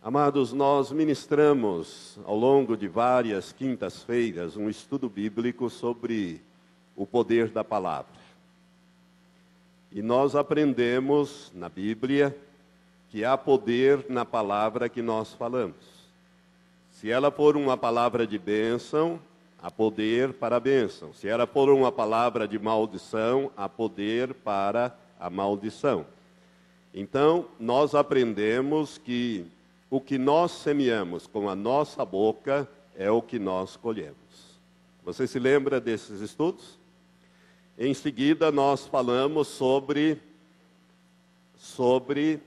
Amados, nós ministramos ao longo de várias quintas-feiras um estudo bíblico sobre o poder da palavra. E nós aprendemos na Bíblia que há poder na palavra que nós falamos. Se ela for uma palavra de bênção, há poder para a bênção. Se ela for uma palavra de maldição, há poder para a maldição. Então, nós aprendemos que o que nós semeamos com a nossa boca é o que nós colhemos. Você se lembra desses estudos? Em seguida, nós falamos sobre sobre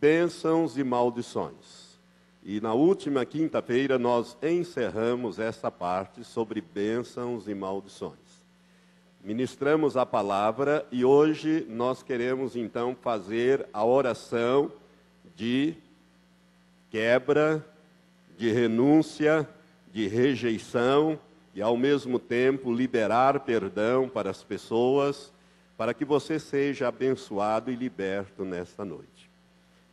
bênçãos e maldições. E na última quinta-feira nós encerramos essa parte sobre bênçãos e maldições. Ministramos a palavra e hoje nós queremos então fazer a oração de quebra, de renúncia, de rejeição e ao mesmo tempo liberar perdão para as pessoas, para que você seja abençoado e liberto nesta noite.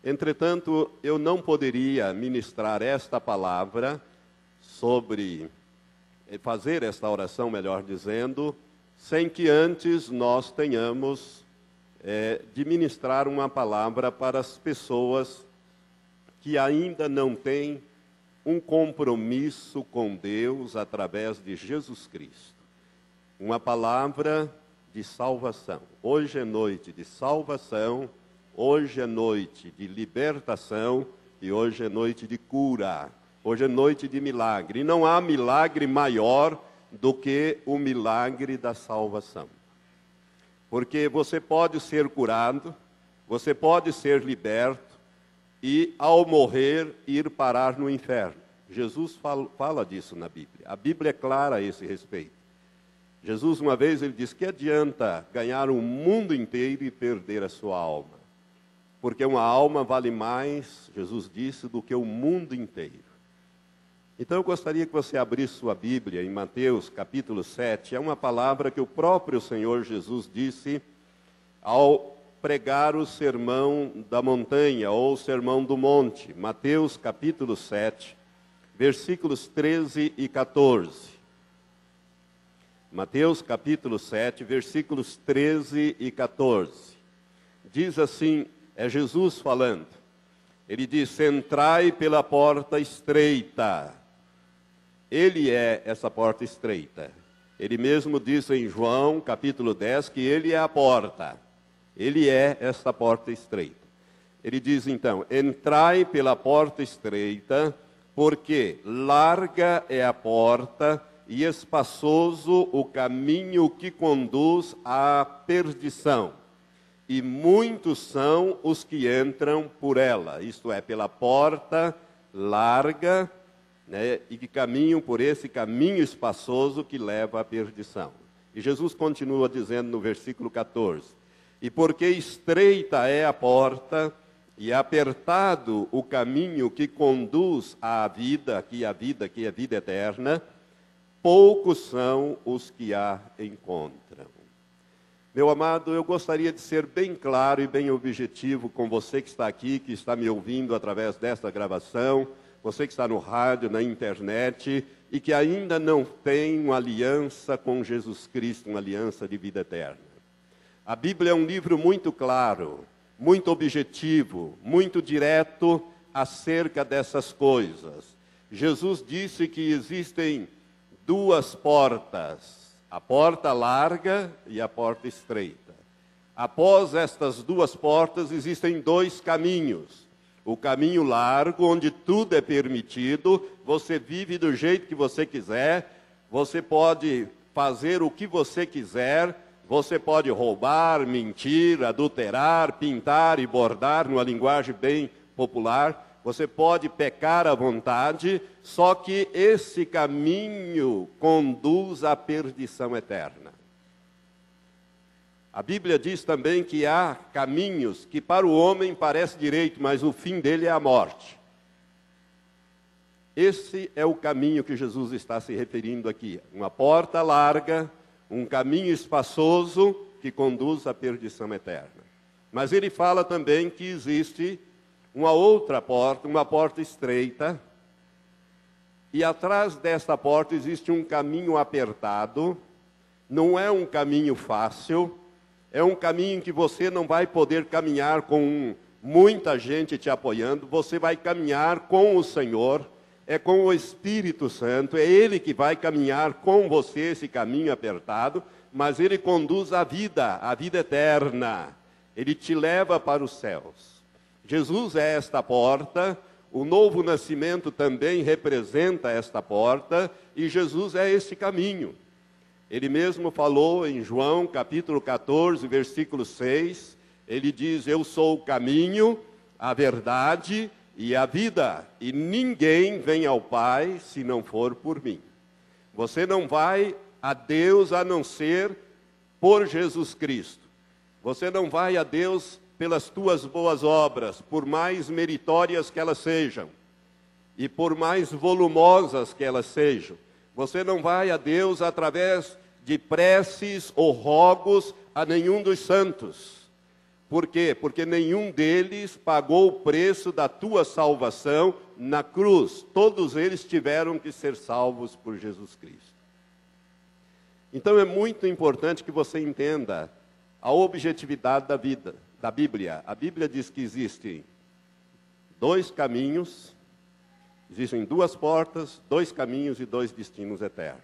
Entretanto, eu não poderia ministrar esta palavra sobre eh, fazer esta oração, melhor dizendo, sem que antes nós tenhamos é, de ministrar uma palavra para as pessoas que ainda não têm um compromisso com Deus através de Jesus Cristo. Uma palavra de salvação. Hoje é noite de salvação, hoje é noite de libertação e hoje é noite de cura. Hoje é noite de milagre. E não há milagre maior do que o milagre da salvação. Porque você pode ser curado, você pode ser liberto, e, ao morrer, ir parar no inferno. Jesus fala, fala, disso na Bíblia. A Bíblia é clara a esse respeito. Jesus, uma vez, ele disse: Que adianta ganhar o mundo inteiro e perder a sua alma? Porque uma alma vale mais, Jesus disse, do que o mundo inteiro. Então eu gostaria que você abrisse sua Bíblia em Mateus capítulo 7. É uma palavra que o próprio Senhor Jesus disse ao pregar o sermão da montanha ou o sermão do monte. Mateus capítulo 7, versículos 13 e 14. Mateus capítulo 7, versículos 13 e 14. Diz assim, é Jesus falando. Ele diz: Entrai pela porta estreita. Ele é essa porta estreita. Ele mesmo diz em João capítulo 10 que ele é a porta. Ele é esta porta estreita. Ele diz então: entrai pela porta estreita, porque larga é a porta e espaçoso o caminho que conduz à perdição. E muitos são os que entram por ela, isto é, pela porta larga, né, e que caminham por esse caminho espaçoso que leva à perdição. E Jesus continua dizendo no versículo 14: e porque estreita é a porta e apertado o caminho que conduz à vida, aqui a vida, que é a vida eterna, poucos são os que a encontram. Meu amado, eu gostaria de ser bem claro e bem objetivo com você que está aqui, que está me ouvindo através desta gravação, você que está no rádio, na internet e que ainda não tem uma aliança com Jesus Cristo, uma aliança de vida eterna. A Bíblia é um livro muito claro, muito objetivo, muito direto acerca dessas coisas. Jesus disse que existem duas portas, a porta larga e a porta estreita. Após estas duas portas existem dois caminhos. O caminho largo, onde tudo é permitido, você vive do jeito que você quiser, você pode fazer o que você quiser, você pode roubar, mentir, adulterar, pintar e bordar, numa linguagem bem popular. Você pode pecar à vontade, só que esse caminho conduz à perdição eterna. A Bíblia diz também que há caminhos que para o homem parece direito, mas o fim dele é a morte. Esse é o caminho que Jesus está se referindo aqui. Uma porta larga, um caminho espaçoso que conduz à perdição eterna. Mas ele fala também que existe uma outra porta, uma porta estreita, e atrás desta porta existe um caminho apertado, não é um caminho fácil, é um caminho que você não vai poder caminhar com muita gente te apoiando, você vai caminhar com o Senhor, é com o Espírito Santo, é Ele que vai caminhar com você esse caminho apertado, mas Ele conduz a vida, a vida eterna, Ele te leva para os céus. Jesus é esta porta, o novo nascimento também representa esta porta, e Jesus é esse caminho. Ele mesmo falou em João capítulo 14, versículo 6, ele diz: Eu sou o caminho, a verdade e a vida, e ninguém vem ao Pai se não for por mim. Você não vai a Deus a não ser por Jesus Cristo. Você não vai a Deus pelas tuas boas obras, por mais meritórias que elas sejam, e por mais volumosas que elas sejam. Você não vai a Deus através de preces ou rogos a nenhum dos santos. Por quê? Porque nenhum deles pagou o preço da tua salvação na cruz. Todos eles tiveram que ser salvos por Jesus Cristo. Então é muito importante que você entenda a objetividade da vida, da Bíblia. A Bíblia diz que existem dois caminhos, existem duas portas, dois caminhos e dois destinos eternos.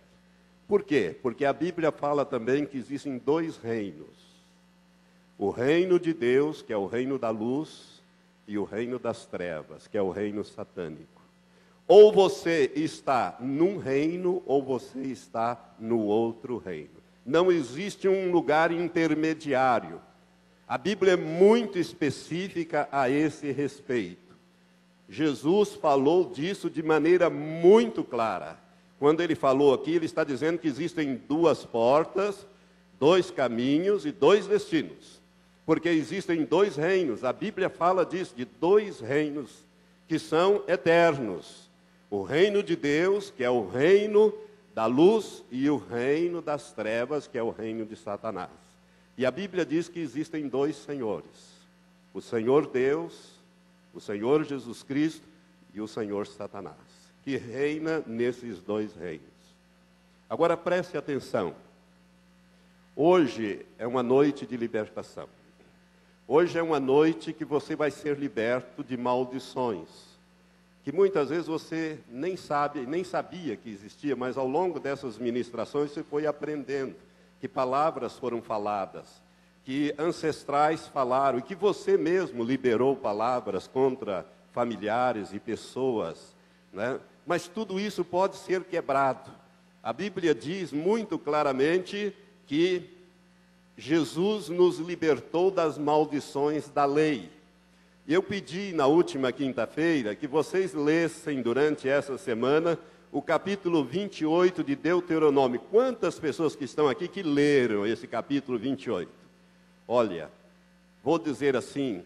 Por quê? Porque a Bíblia fala também que existem dois reinos: o reino de Deus, que é o reino da luz, e o reino das trevas, que é o reino satânico. Ou você está num reino, ou você está no outro reino. Não existe um lugar intermediário. A Bíblia é muito específica a esse respeito. Jesus falou disso de maneira muito clara. Quando ele falou aqui, ele está dizendo que existem duas portas, dois caminhos e dois destinos. Porque existem dois reinos. A Bíblia fala disso, de dois reinos que são eternos. O reino de Deus, que é o reino da luz, e o reino das trevas, que é o reino de Satanás. E a Bíblia diz que existem dois senhores: o Senhor Deus, o Senhor Jesus Cristo e o Senhor Satanás que reina nesses dois reinos. Agora preste atenção. Hoje é uma noite de libertação. Hoje é uma noite que você vai ser liberto de maldições, que muitas vezes você nem sabe, nem sabia que existia, mas ao longo dessas ministrações você foi aprendendo que palavras foram faladas, que ancestrais falaram e que você mesmo liberou palavras contra familiares e pessoas, né? mas tudo isso pode ser quebrado. A Bíblia diz muito claramente que Jesus nos libertou das maldições da lei. Eu pedi na última quinta-feira que vocês lessem durante essa semana o capítulo 28 de Deuteronômio. Quantas pessoas que estão aqui que leram esse capítulo 28? Olha, vou dizer assim,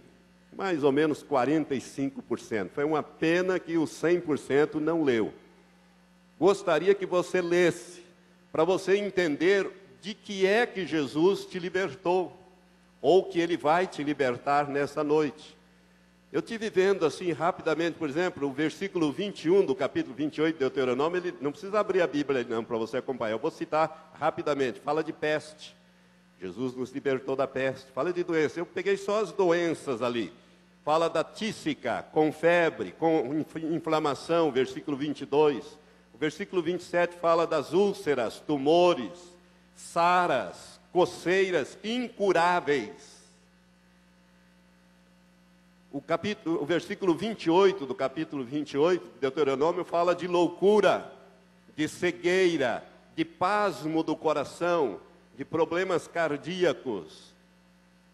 mais ou menos 45%. Foi uma pena que o 100% não leu. Gostaria que você lesse, para você entender de que é que Jesus te libertou, ou que ele vai te libertar nessa noite. Eu tive vendo assim rapidamente, por exemplo, o versículo 21 do capítulo 28 de Deuteronômio, ele não precisa abrir a Bíblia não para você acompanhar. Eu vou citar rapidamente. Fala de peste. Jesus nos libertou da peste. Fala de doença. Eu peguei só as doenças ali. Fala da tísica, com febre, com inflamação, versículo 22. O versículo 27 fala das úlceras, tumores, saras, coceiras incuráveis. O, capítulo, o versículo 28 do capítulo 28 de Deuteronômio fala de loucura, de cegueira, de pasmo do coração, de problemas cardíacos,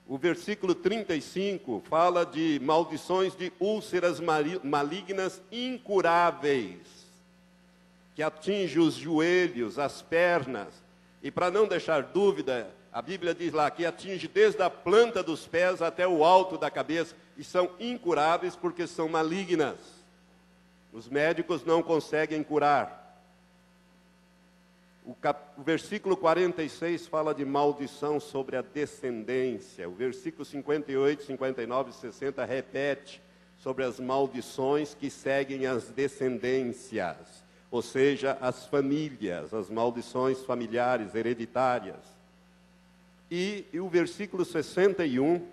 o versículo 35 fala de maldições de úlceras malignas incuráveis, que atinge os joelhos, as pernas. E para não deixar dúvida, a Bíblia diz lá que atinge desde a planta dos pés até o alto da cabeça e são incuráveis porque são malignas. Os médicos não conseguem curar. O, cap... o, versículo 46 fala de maldição sobre a descendência. O versículo 58, 59 e 60 repete sobre as maldições que seguem as descendências, ou seja, as famílias, as maldições familiares hereditárias. E, e o versículo 61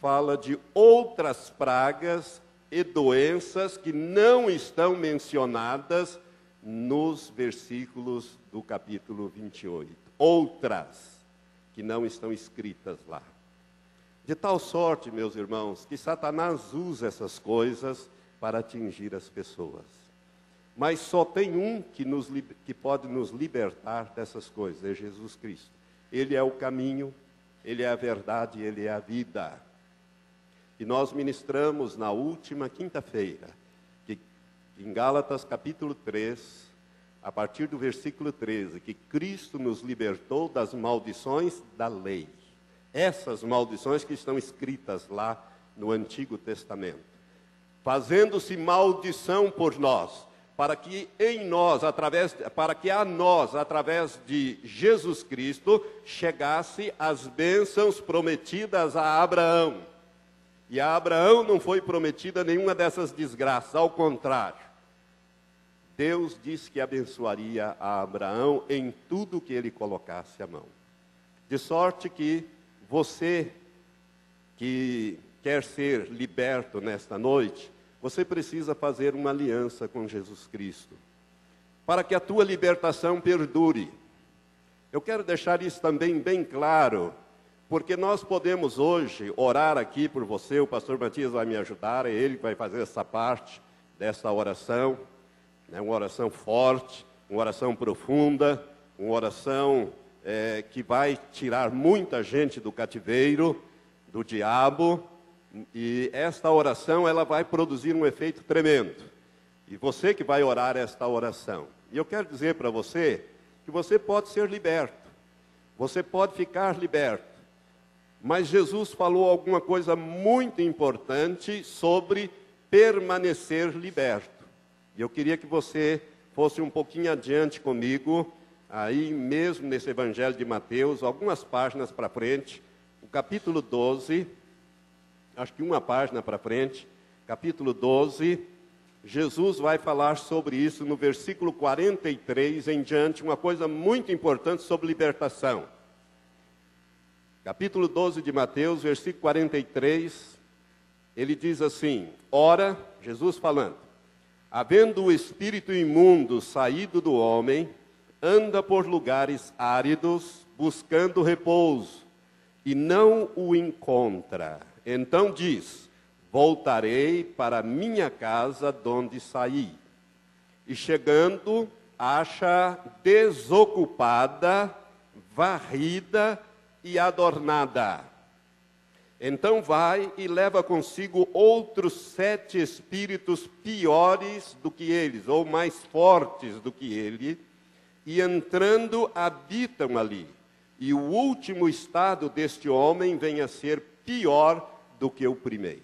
fala de outras pragas e doenças que não estão mencionadas nos versículos do capítulo 28. Outras que não estão escritas lá. De tal sorte, meus irmãos, que Satanás usa essas coisas para atingir as pessoas. Mas só tem um que, nos, que pode nos libertar dessas coisas, é Jesus Cristo. Ele é o caminho, ele é a verdade, ele é a vida. E nós ministramos na última quinta-feira, que em Gálatas capítulo 3, a partir do versículo 13, que Cristo nos libertou das maldições da lei. Essas maldições que estão escritas lá no Antigo Testamento. Fazendo-se maldição por nós, para que em nós, através, para que a nós, através de Jesus Cristo, chegasse as bênçãos prometidas a Abraão. E a Abraão não foi prometida nenhuma dessas desgraças, ao contrário. Deus disse que abençoaria a Abraão em tudo que ele colocasse a mão. De sorte que você que quer ser liberto nesta noite, você precisa fazer uma aliança com Jesus Cristo, para que a tua libertação perdure. Eu quero deixar isso também bem claro, porque nós podemos hoje orar aqui por você, o pastor Matias vai me ajudar, é ele que vai fazer essa parte dessa oração né, uma oração forte, uma oração profunda, uma oração é, que vai tirar muita gente do cativeiro, do diabo, e esta oração ela vai produzir um efeito tremendo. E você que vai orar esta oração. E eu quero dizer para você que você pode ser liberto. Você pode ficar liberto. Mas Jesus falou alguma coisa muito importante sobre permanecer liberto. E eu queria que você fosse um pouquinho adiante comigo, aí mesmo nesse Evangelho de Mateus, algumas páginas para frente, o capítulo 12, acho que uma página para frente, capítulo 12, Jesus vai falar sobre isso no versículo 43 em diante, uma coisa muito importante sobre libertação. Capítulo 12 de Mateus, versículo 43, ele diz assim: Ora, Jesus falando, Havendo o espírito imundo saído do homem, anda por lugares áridos, buscando repouso, e não o encontra. Então diz: Voltarei para minha casa donde saí. E chegando, acha desocupada, varrida e adornada. Então vai e leva consigo outros sete espíritos piores do que eles, ou mais fortes do que ele, e entrando habitam ali. E o último estado deste homem vem a ser pior do que o primeiro.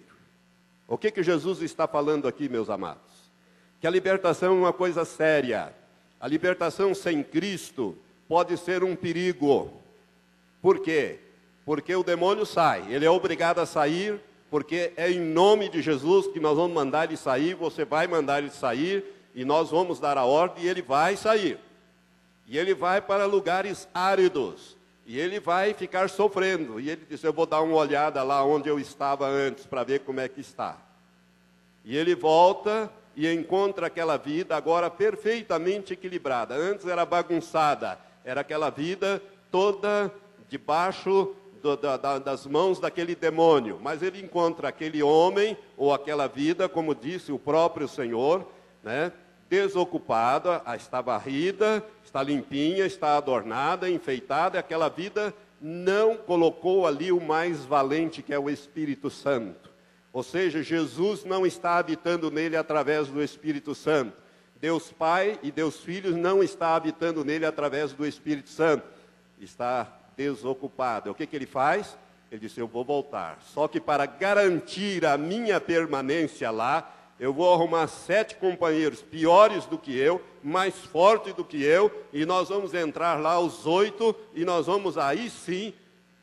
O que, que Jesus está falando aqui, meus amados? Que a libertação é uma coisa séria. A libertação sem Cristo pode ser um perigo. Por quê? porque o demônio sai. Ele é obrigado a sair, porque é em nome de Jesus que nós vamos mandar ele sair, você vai mandar ele sair, e nós vamos dar a ordem e ele vai sair. E ele vai para lugares áridos, e ele vai ficar sofrendo. E ele disse: Eu vou dar uma olhada lá onde eu estava antes, para ver como é que está. E ele volta e encontra aquela vida agora perfeitamente equilibrada. Antes era bagunçada, era aquela vida toda debaixo do, da, das mãos daquele demônio, mas ele encontra aquele homem ou aquela vida, como disse o próprio Senhor, né, desocupada, está varrida, está limpinha, está adornada, enfeitada, aquela vida não colocou ali o mais valente, que é o Espírito Santo. Ou seja, Jesus não está habitando nele através do Espírito Santo. Deus Pai e Deus Filho não está habitando nele através do Espírito Santo. Está desocupado. O que, que ele faz? Ele disse: Eu vou voltar. Só que para garantir a minha permanência lá, eu vou arrumar sete companheiros piores do que eu, mais fortes do que eu, e nós vamos entrar lá os oito, e nós vamos aí sim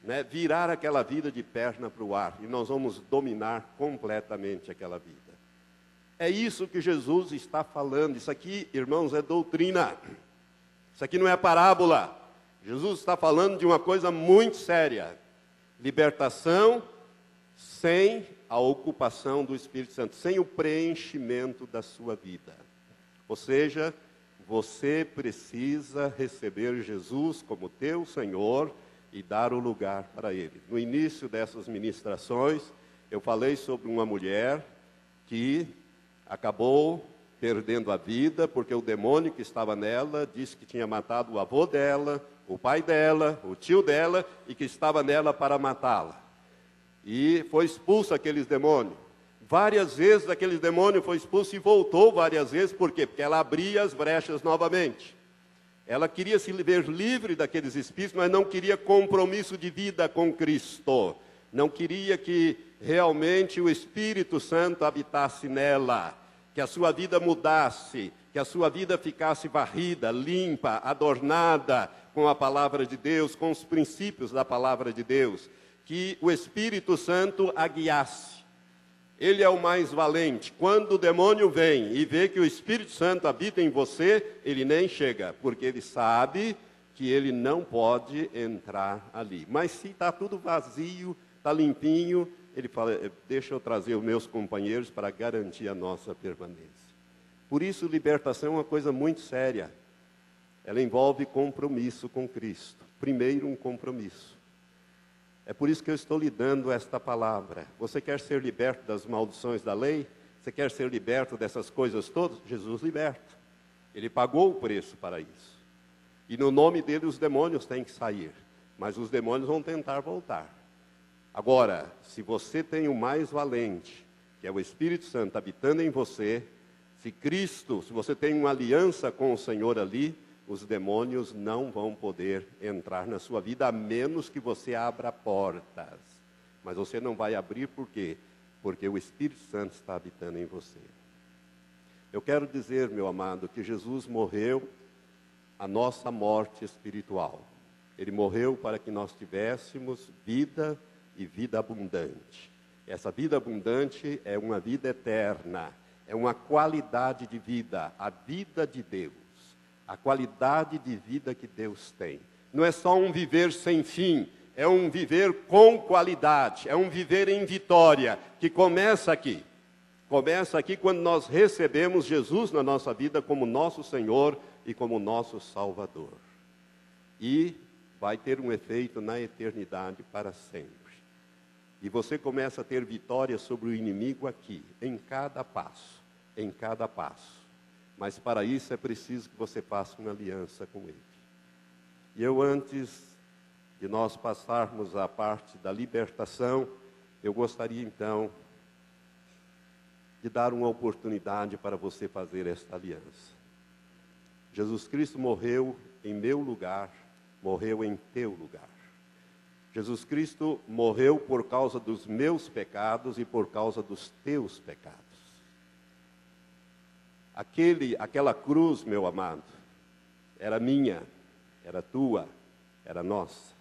né, virar aquela vida de perna para o ar, e nós vamos dominar completamente aquela vida. É isso que Jesus está falando. Isso aqui, irmãos, é doutrina. Isso aqui não é parábola. Jesus está falando de uma coisa muito séria: libertação sem a ocupação do Espírito Santo, sem o preenchimento da sua vida. Ou seja, você precisa receber Jesus como teu Senhor e dar o lugar para Ele. No início dessas ministrações, eu falei sobre uma mulher que acabou perdendo a vida porque o demônio que estava nela disse que tinha matado o avô dela, o pai dela, o tio dela e que estava nela para matá-la. E foi expulso aqueles demônios. Várias vezes aquele demônio foi expulso e voltou várias vezes, por quê? Porque ela abria as brechas novamente. Ela queria se ver livre daqueles espíritos, mas não queria compromisso de vida com Cristo. Não queria que realmente o Espírito Santo habitasse nela, que a sua vida mudasse, que a sua vida ficasse varrida, limpa, adornada com a palavra de Deus, com os princípios da palavra de Deus, que o Espírito Santo a guiasse. Ele é o mais valente. Quando o demônio vem e vê que o Espírito Santo habita em você, ele nem chega, porque ele sabe que ele não pode entrar ali. Mas se está tudo vazio, está limpinho, ele fala: eh, deixa eu trazer os meus companheiros para garantir a nossa permanência. Por isso, libertação é uma coisa muito séria. Ela envolve compromisso com Cristo. Primeiro, um compromisso. É por isso que eu estou lhe dando esta palavra. Você quer ser liberto das maldições da lei? Você quer ser liberto dessas coisas todas? Jesus liberta. Ele pagou o preço para isso. E no nome dele os demônios têm que sair. Mas os demônios vão tentar voltar. Agora, se você tem o mais valente, que é o Espírito Santo habitando em você, se Cristo, se você tem uma aliança com o Senhor ali, os demônios não vão poder entrar na sua vida, a menos que você abra portas. Mas você não vai abrir por quê? Porque o Espírito Santo está habitando em você. Eu quero dizer, meu amado, que Jesus morreu a nossa morte espiritual. Ele morreu para que nós tivéssemos vida e vida abundante. Essa vida abundante é uma vida eterna, é uma qualidade de vida, a vida de Deus a qualidade de vida que Deus tem. Não é só um viver sem fim, é um viver com qualidade, é um viver em vitória, que começa aqui. Começa aqui quando nós recebemos Jesus na nossa vida como nosso Senhor e como nosso Salvador. E vai ter um efeito na eternidade para sempre. E você começa a ter vitória sobre o inimigo aqui, em cada passo, em cada passo. Mas para isso é preciso que você faça uma aliança com Ele. E eu, antes de nós passarmos à parte da libertação, eu gostaria então de dar uma oportunidade para você fazer esta aliança. Jesus Cristo morreu em meu lugar, morreu em teu lugar. Jesus Cristo morreu por causa dos meus pecados e por causa dos teus pecados. Aquele, aquela cruz, meu amado, era minha, era tua, era nossa.